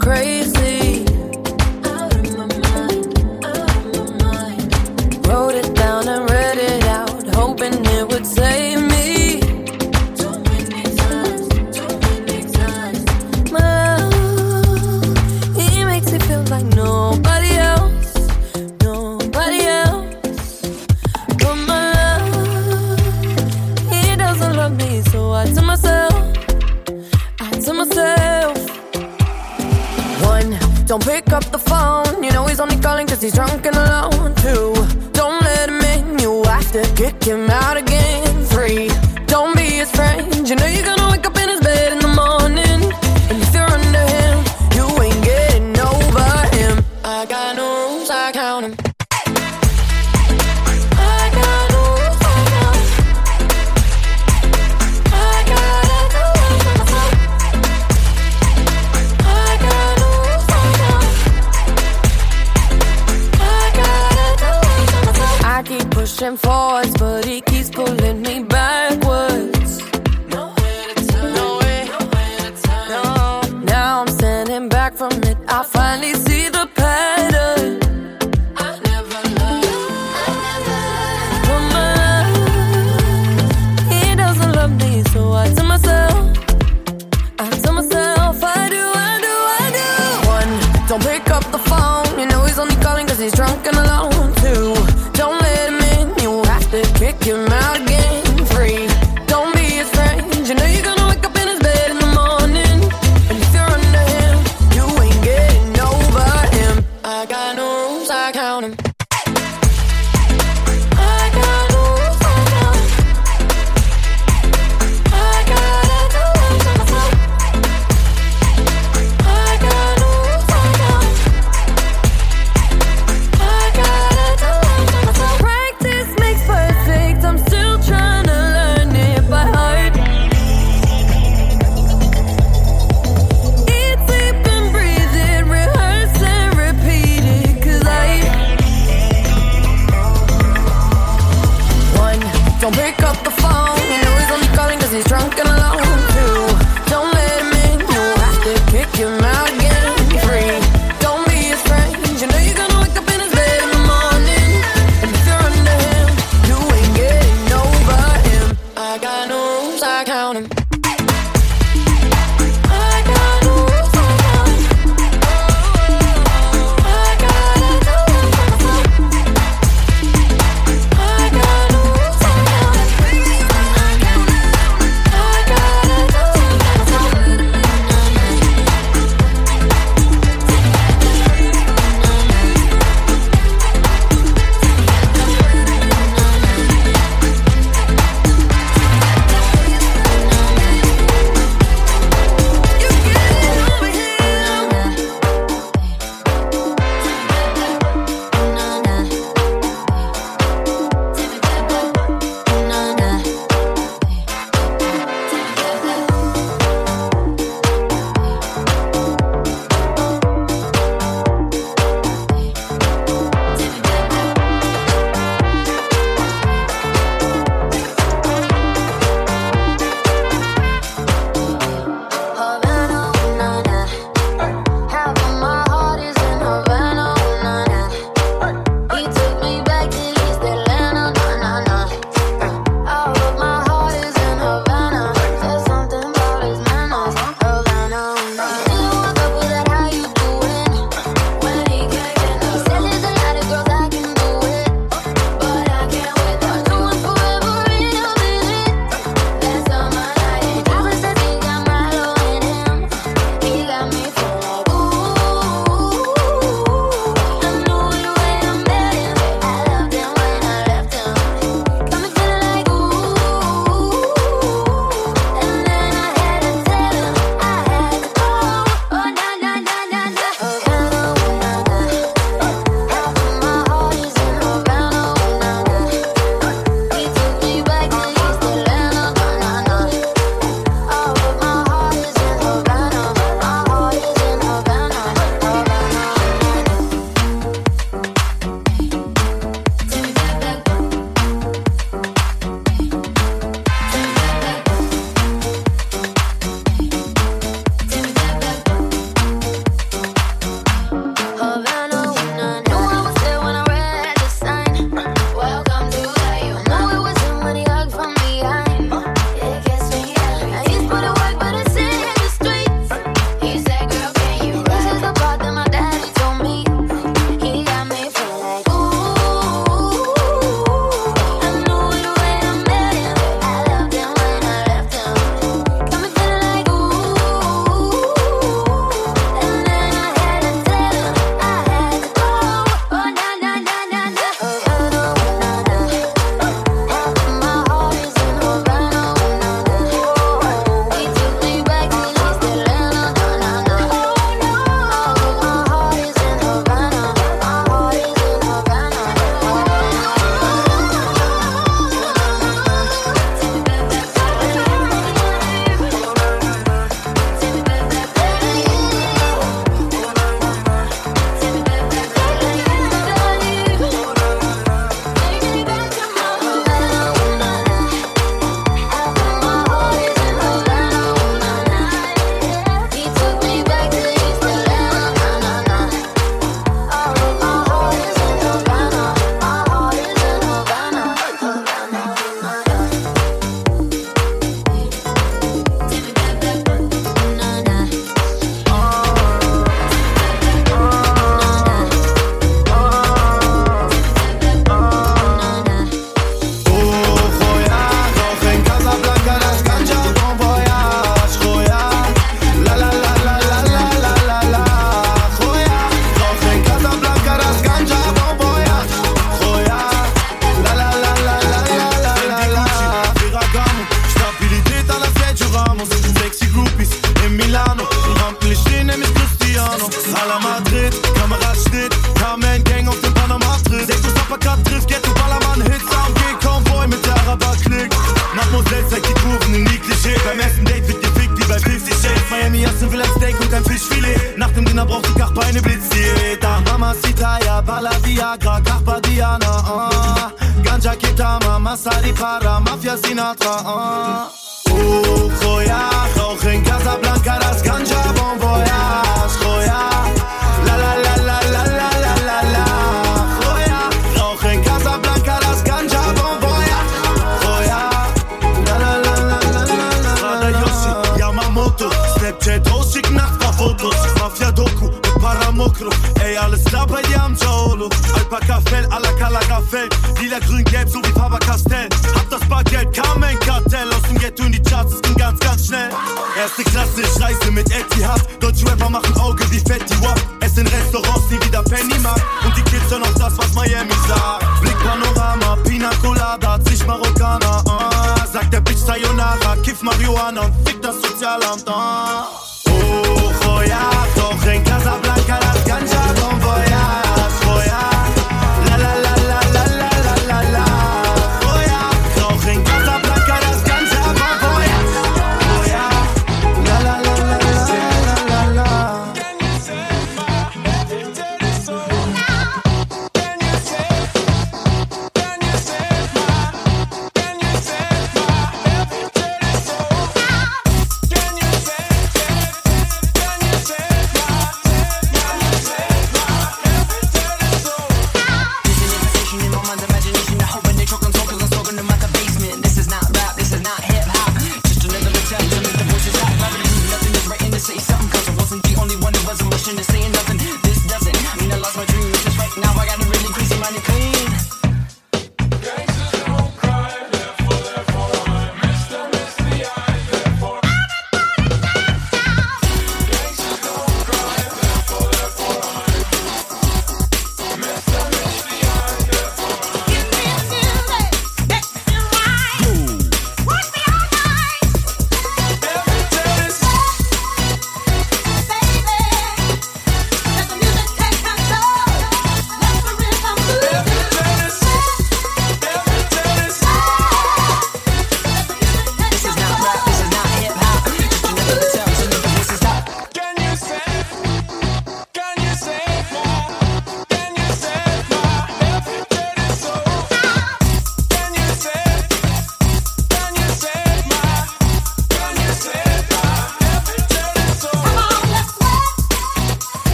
crazy.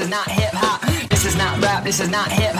This is not hip hop. This is not rap. This is not hip hop.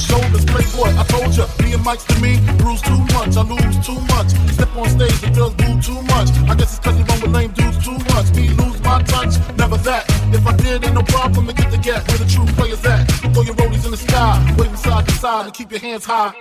shoulders, play what? I told ya, me and Mike to me, bruise too much, I lose too much. Step on stage, the girls do too much. I guess it's cause you run with lame dudes too much. Me lose my touch, never that. If I did, ain't no problem to get the gap where the true players at. Throw your roadies in the sky, wave side to side and keep your hands high.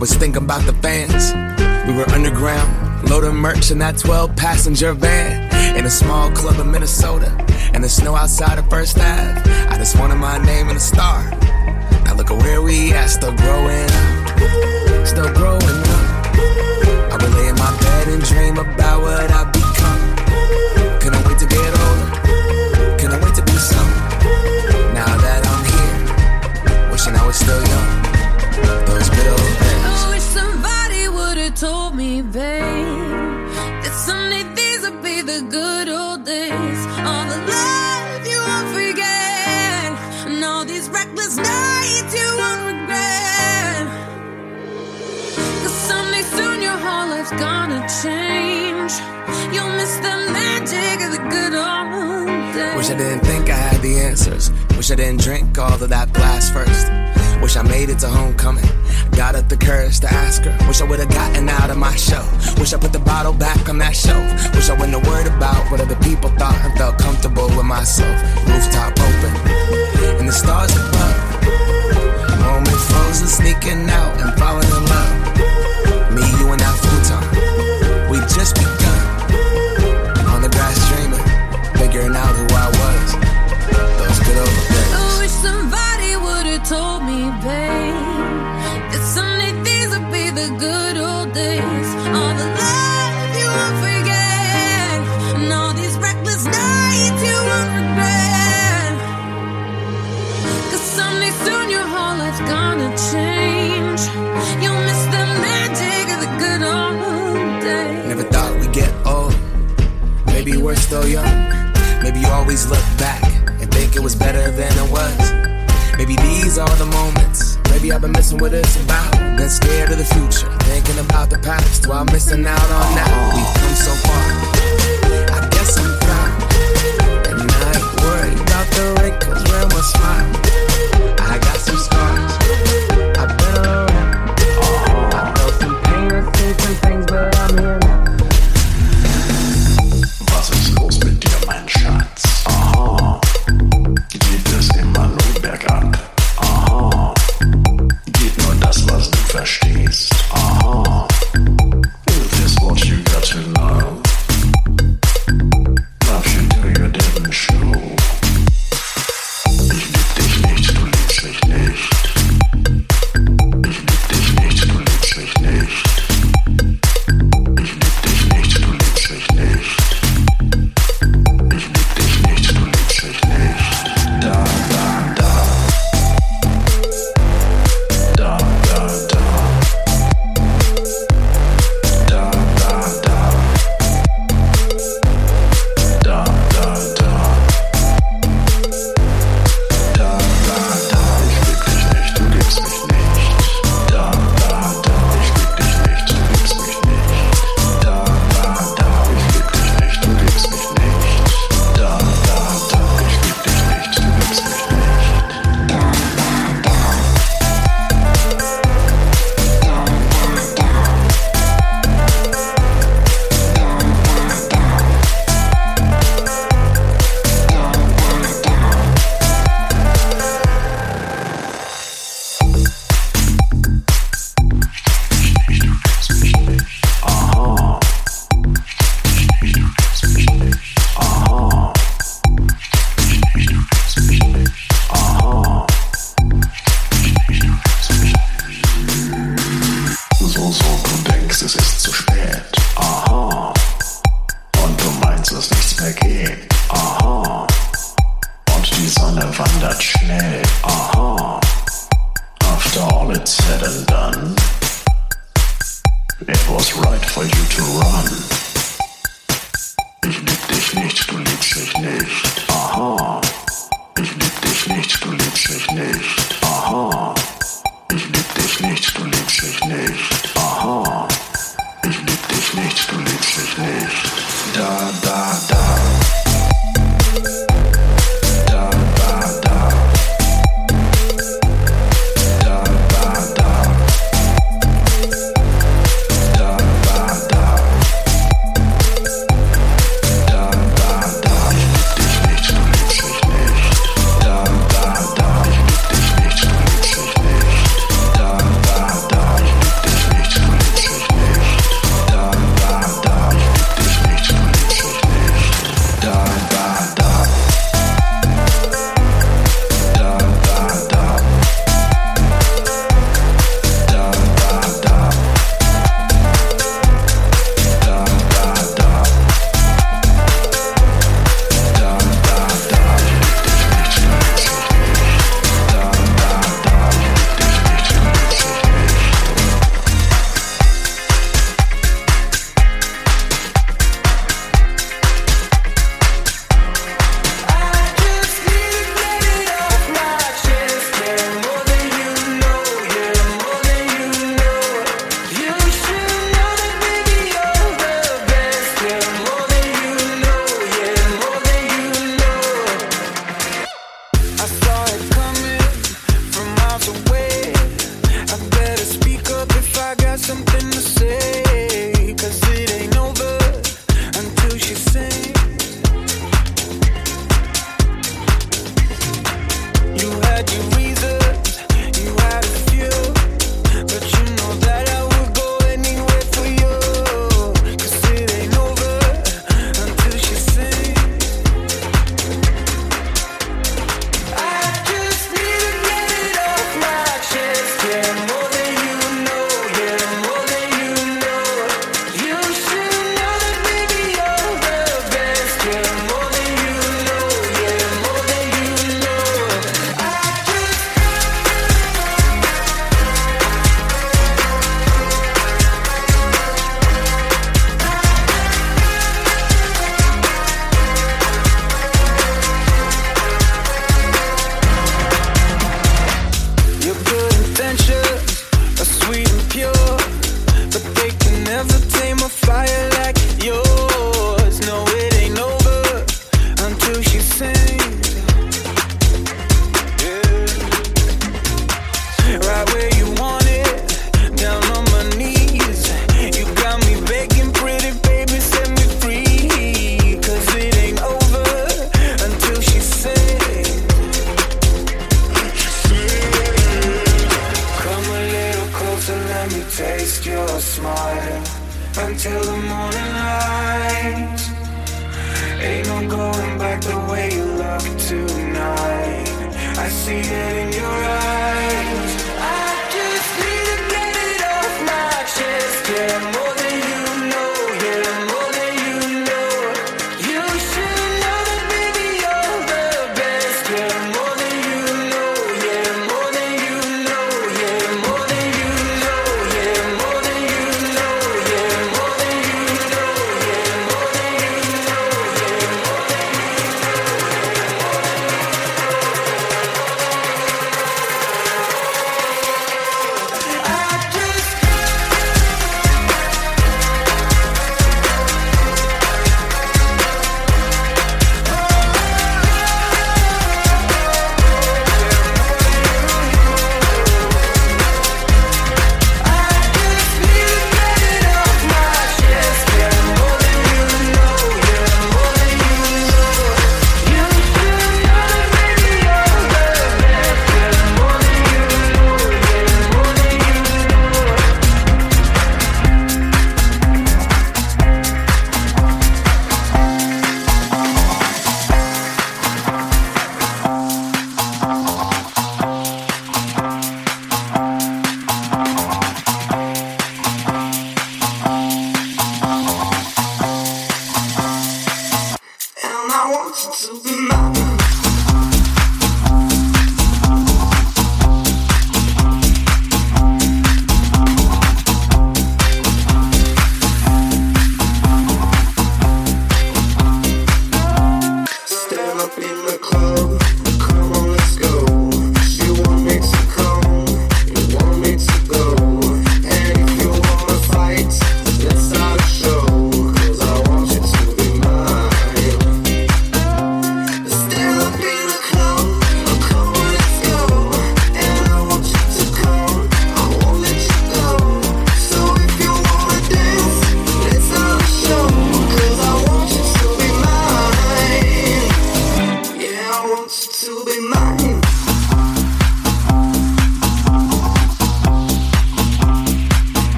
Was thinking about the fans. We were underground, loading merch in that 12 passenger van. In a small club in Minnesota, and the snow outside of First Ave. I just wanted my name and a star. Now look at where we at, still growing up. Still growing up. I would lay in my bed and dream about what I've become. Couldn't wait to get older. Couldn't wait to be something. Now that I'm here, wishing I was still young. Those good old days. Told me, babe, that someday these would be the good old days. All the love you won't forget, and all these reckless nights you won't regret. Cause someday soon your whole life's gonna change. You'll miss the magic of the good old days. Wish I didn't think I had the answers. Wish I didn't drink all of that glass first. Wish I made it to homecoming. Got up the courage to ask her. Wish I would've gotten out of my show. Wish I put the bottle back on that shelf. Wish I wouldn't have worried about what other people thought and felt comfortable with myself. Rooftop open, and the stars above. Moment frozen, sneaking out and falling in love. Me, you, and that futon. We just begun. On the grass dreaming, figuring out who I was. Those good old days. I wish somebody would've told me, Maybe these are the moments. Maybe I've been missing what it's about. Been scared of the future, thinking about the past while missing out on now. We've come so far. I guess I'm proud. And I ain't worried about the wrinkles where my smile. I got some scars.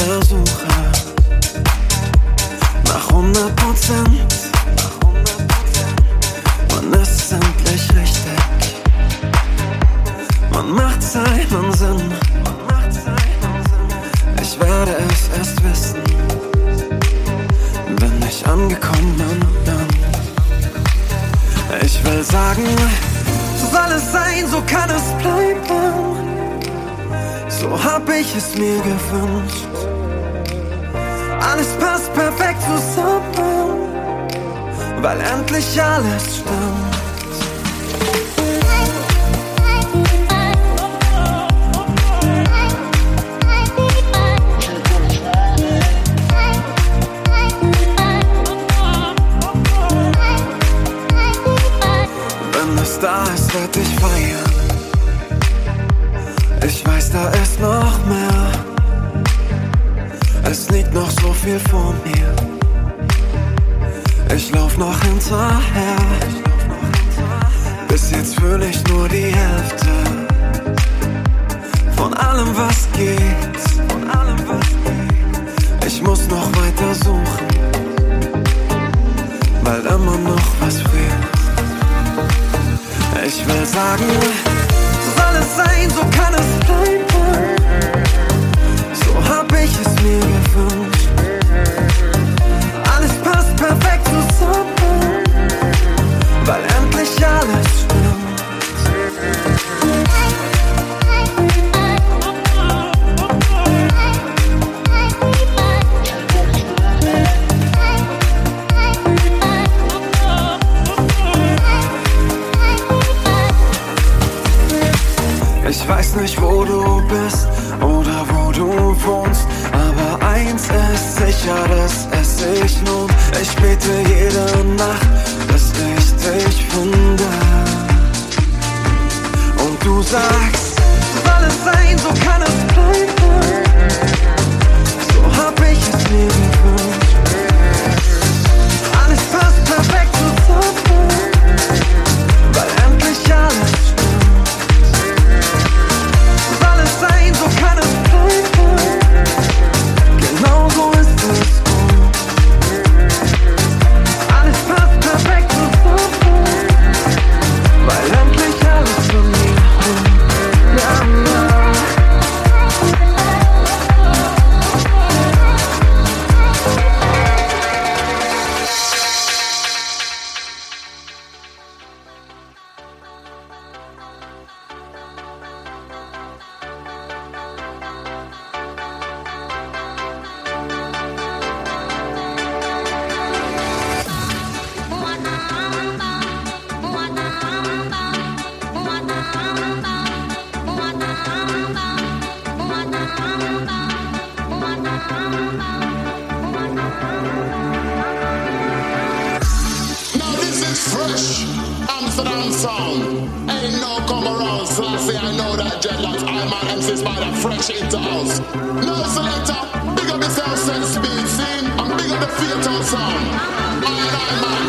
Versucher nach 100 Prozent. Man ist endlich richtig. Man macht seinen Sinn. Ich werde es erst wissen, wenn ich angekommen bin. Ich will sagen, so soll es sein, so kann es bleiben. So hab ich es mir gewünscht. weil endlich alles stimmt. is by the fresh into house. Selector, big up the self sense being and big up the theater sound. I'm a man,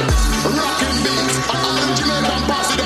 rocking beats, and all the Jamaican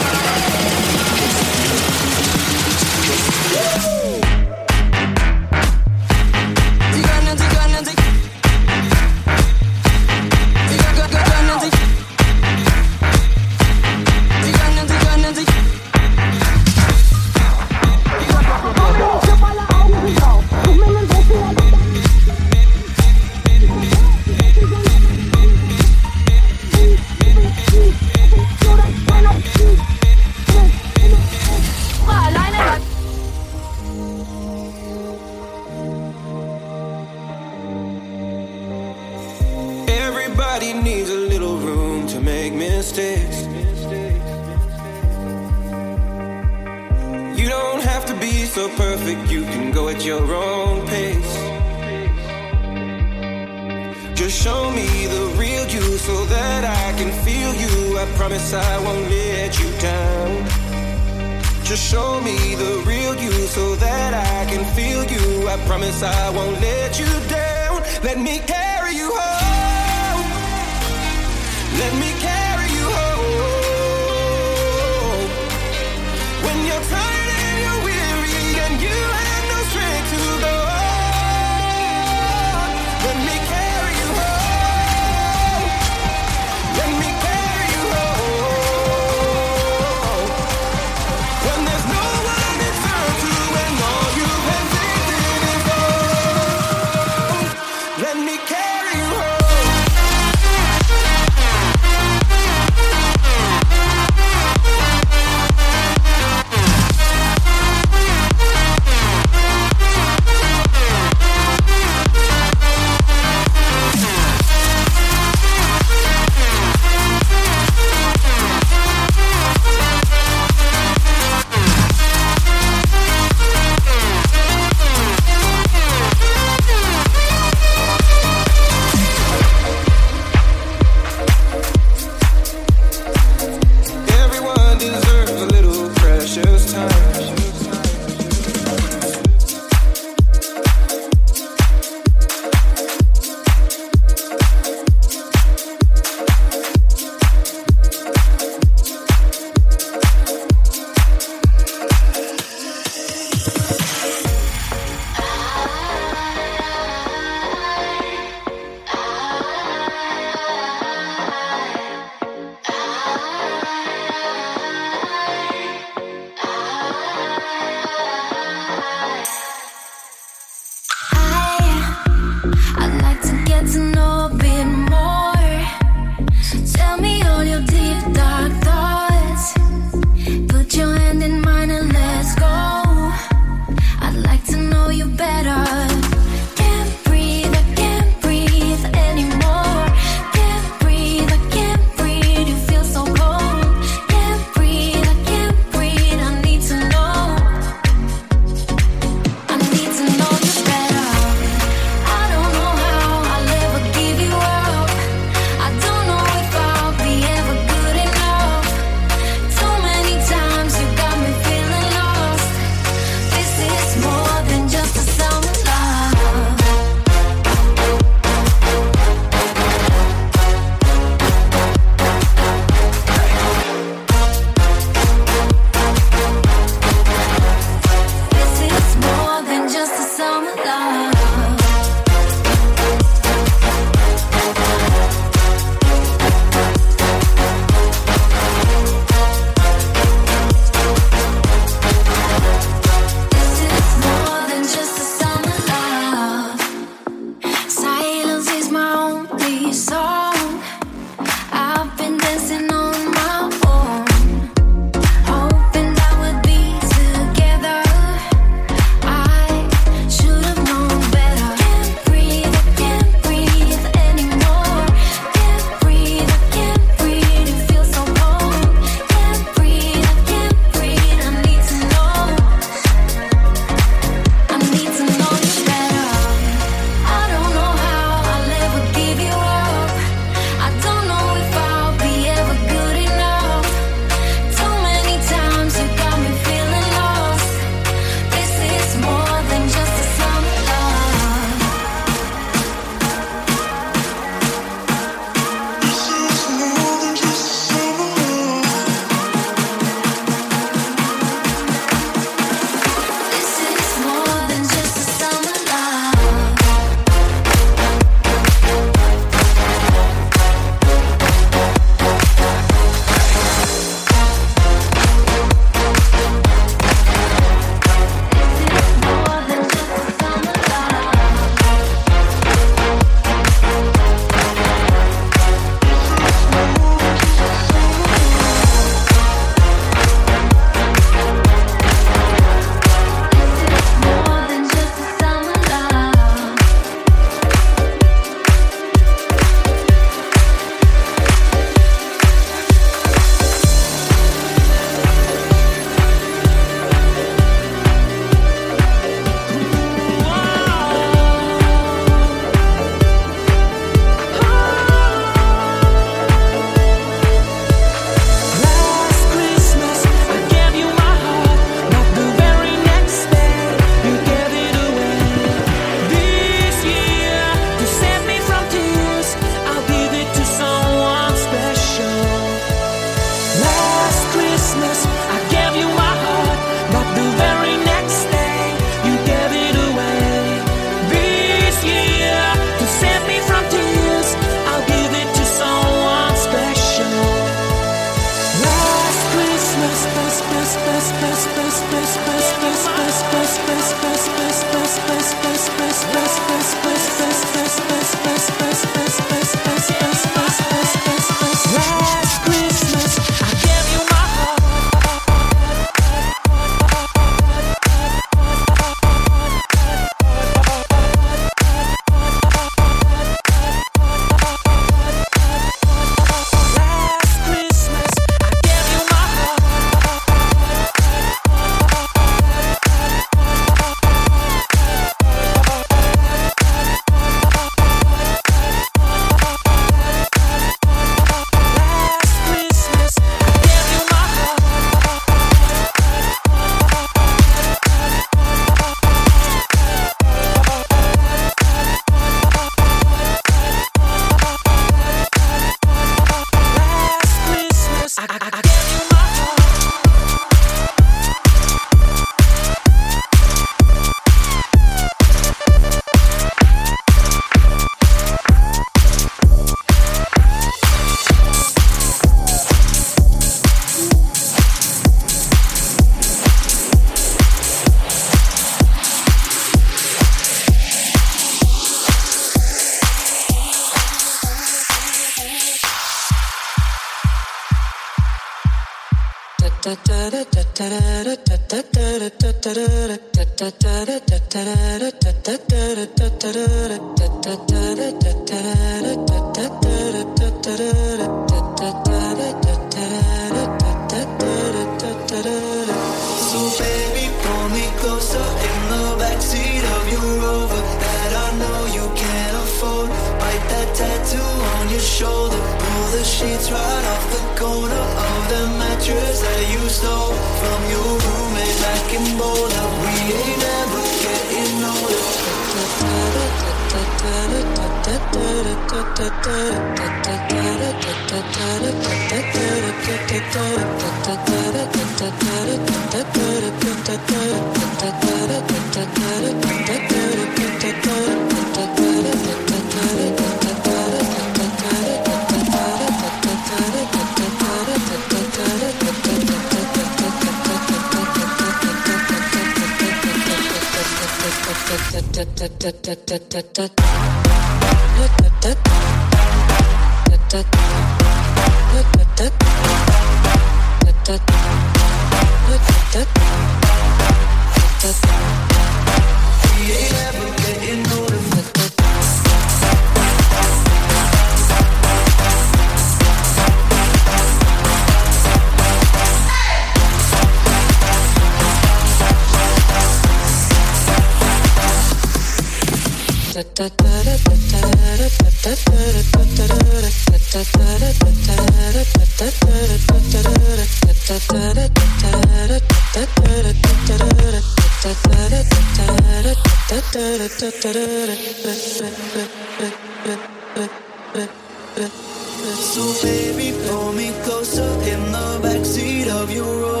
So baby, pull me closer in the backseat of your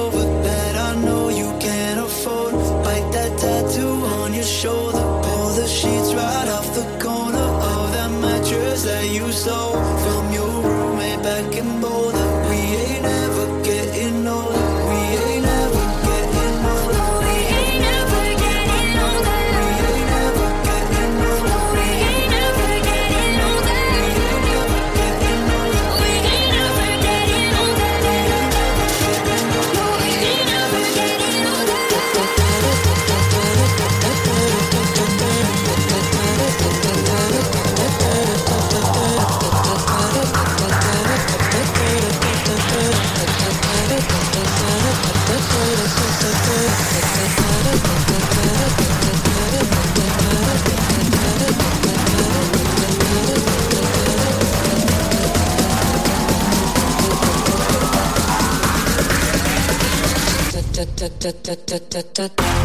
da da da da da da